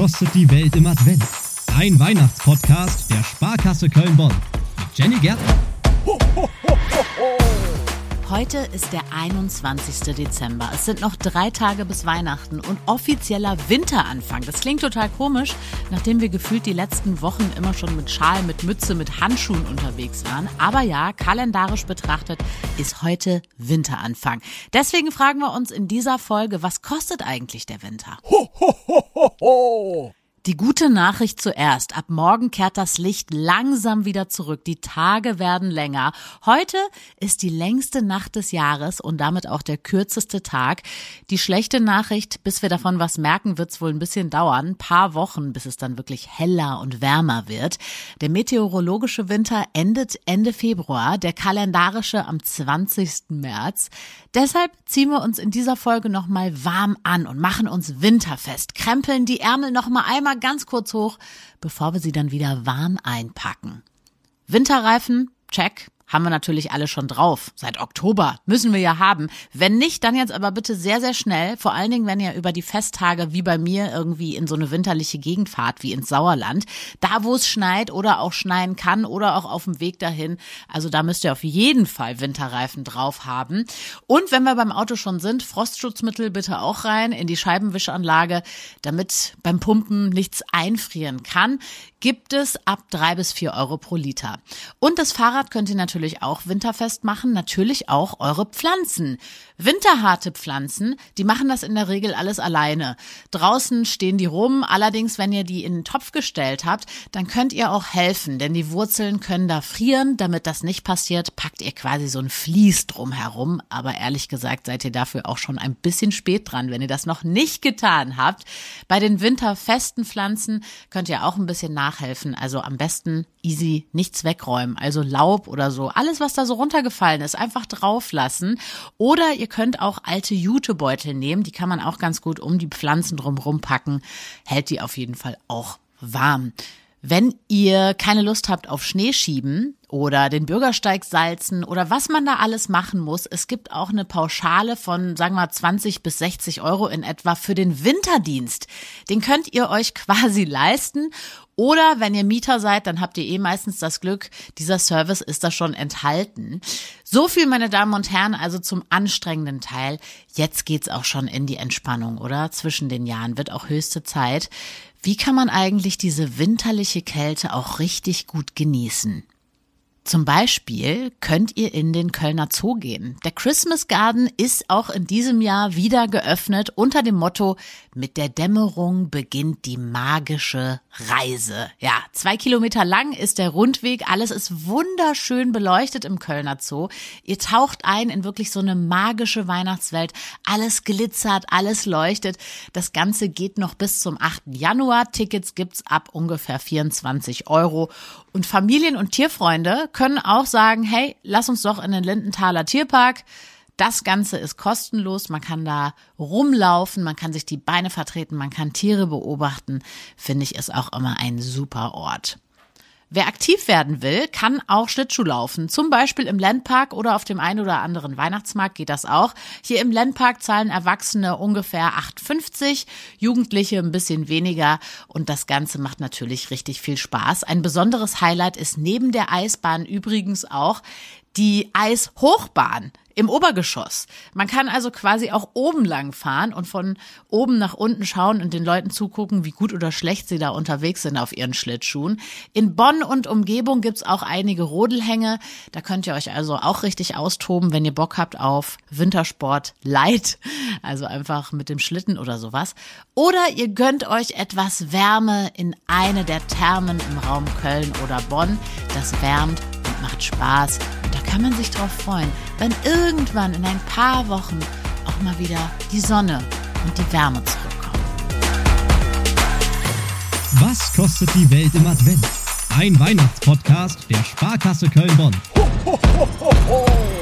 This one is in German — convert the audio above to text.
kostet die Welt im Advent? Ein Weihnachtspodcast der Sparkasse Köln-Bonn mit Jenny Gärtner. Heute ist der 21. Dezember. Es sind noch drei Tage bis Weihnachten und offizieller Winteranfang. Das klingt total komisch, nachdem wir gefühlt die letzten Wochen immer schon mit Schal, mit Mütze, mit Handschuhen unterwegs waren. Aber ja, kalendarisch betrachtet ist heute Winteranfang. Deswegen fragen wir uns in dieser Folge, was kostet eigentlich der Winter? Ho, ho, ho, ho, ho. Die gute Nachricht zuerst. Ab morgen kehrt das Licht langsam wieder zurück. Die Tage werden länger. Heute ist die längste Nacht des Jahres und damit auch der kürzeste Tag. Die schlechte Nachricht, bis wir davon was merken, wird es wohl ein bisschen dauern. Ein paar Wochen, bis es dann wirklich heller und wärmer wird. Der meteorologische Winter endet Ende Februar, der kalendarische am 20. März. Deshalb ziehen wir uns in dieser Folge nochmal warm an und machen uns winterfest. Krempeln die Ärmel nochmal einmal einmal ganz kurz hoch, bevor wir sie dann wieder warm einpacken. Winterreifen, check. Haben wir natürlich alle schon drauf. Seit Oktober müssen wir ja haben. Wenn nicht, dann jetzt aber bitte sehr, sehr schnell. Vor allen Dingen, wenn ihr über die Festtage wie bei mir irgendwie in so eine winterliche Gegend fahrt, wie ins Sauerland. Da, wo es schneit oder auch schneien kann oder auch auf dem Weg dahin. Also da müsst ihr auf jeden Fall Winterreifen drauf haben. Und wenn wir beim Auto schon sind, Frostschutzmittel bitte auch rein in die Scheibenwischanlage, damit beim Pumpen nichts einfrieren kann gibt es ab drei bis vier Euro pro Liter. Und das Fahrrad könnt ihr natürlich auch winterfest machen, natürlich auch eure Pflanzen. Winterharte Pflanzen, die machen das in der Regel alles alleine. Draußen stehen die rum, allerdings wenn ihr die in den Topf gestellt habt, dann könnt ihr auch helfen, denn die Wurzeln können da frieren. Damit das nicht passiert, packt ihr quasi so ein Vlies drum herum. Aber ehrlich gesagt seid ihr dafür auch schon ein bisschen spät dran, wenn ihr das noch nicht getan habt. Bei den winterfesten Pflanzen könnt ihr auch ein bisschen nachhelfen. Also am besten easy nichts wegräumen. Also Laub oder so. Alles, was da so runtergefallen ist, einfach drauf lassen. Oder ihr könnt auch alte Jutebeutel nehmen. Die kann man auch ganz gut um die Pflanzen drumherum packen. Hält die auf jeden Fall auch warm. Wenn ihr keine Lust habt auf Schneeschieben oder den Bürgersteig salzen oder was man da alles machen muss, es gibt auch eine Pauschale von, sagen wir, 20 bis 60 Euro in etwa für den Winterdienst. Den könnt ihr euch quasi leisten oder wenn ihr Mieter seid, dann habt ihr eh meistens das Glück, dieser Service ist da schon enthalten. So viel, meine Damen und Herren, also zum anstrengenden Teil. Jetzt geht's auch schon in die Entspannung, oder? Zwischen den Jahren wird auch höchste Zeit. Wie kann man eigentlich diese winterliche Kälte auch richtig gut genießen? Zum Beispiel könnt ihr in den Kölner Zoo gehen. Der Christmas Garden ist auch in diesem Jahr wieder geöffnet unter dem Motto Mit der Dämmerung beginnt die magische Reise. Ja, zwei Kilometer lang ist der Rundweg. Alles ist wunderschön beleuchtet im Kölner Zoo. Ihr taucht ein in wirklich so eine magische Weihnachtswelt. Alles glitzert, alles leuchtet. Das Ganze geht noch bis zum 8. Januar. Tickets gibt's ab ungefähr 24 Euro. Und Familien und Tierfreunde können auch sagen, hey, lass uns doch in den Lindenthaler Tierpark. Das Ganze ist kostenlos. Man kann da rumlaufen, man kann sich die Beine vertreten, man kann Tiere beobachten. Finde ich ist auch immer ein super Ort. Wer aktiv werden will, kann auch Schlittschuh laufen. Zum Beispiel im Landpark oder auf dem einen oder anderen Weihnachtsmarkt geht das auch. Hier im Landpark zahlen Erwachsene ungefähr 8,50, Jugendliche ein bisschen weniger und das Ganze macht natürlich richtig viel Spaß. Ein besonderes Highlight ist neben der Eisbahn übrigens auch die Eishochbahn im Obergeschoss. Man kann also quasi auch oben lang fahren und von oben nach unten schauen und den Leuten zugucken, wie gut oder schlecht sie da unterwegs sind auf ihren Schlittschuhen. In Bonn und Umgebung gibt's auch einige Rodelhänge. Da könnt ihr euch also auch richtig austoben, wenn ihr Bock habt auf Wintersport Light, also einfach mit dem Schlitten oder sowas. Oder ihr gönnt euch etwas Wärme in eine der Thermen im Raum Köln oder Bonn. Das wärmt und macht Spaß kann man sich darauf freuen, wenn irgendwann in ein paar Wochen auch mal wieder die Sonne und die Wärme zurückkommen. Was kostet die Welt im Advent? Ein Weihnachtspodcast der Sparkasse Köln-Bonn. Ho, ho, ho,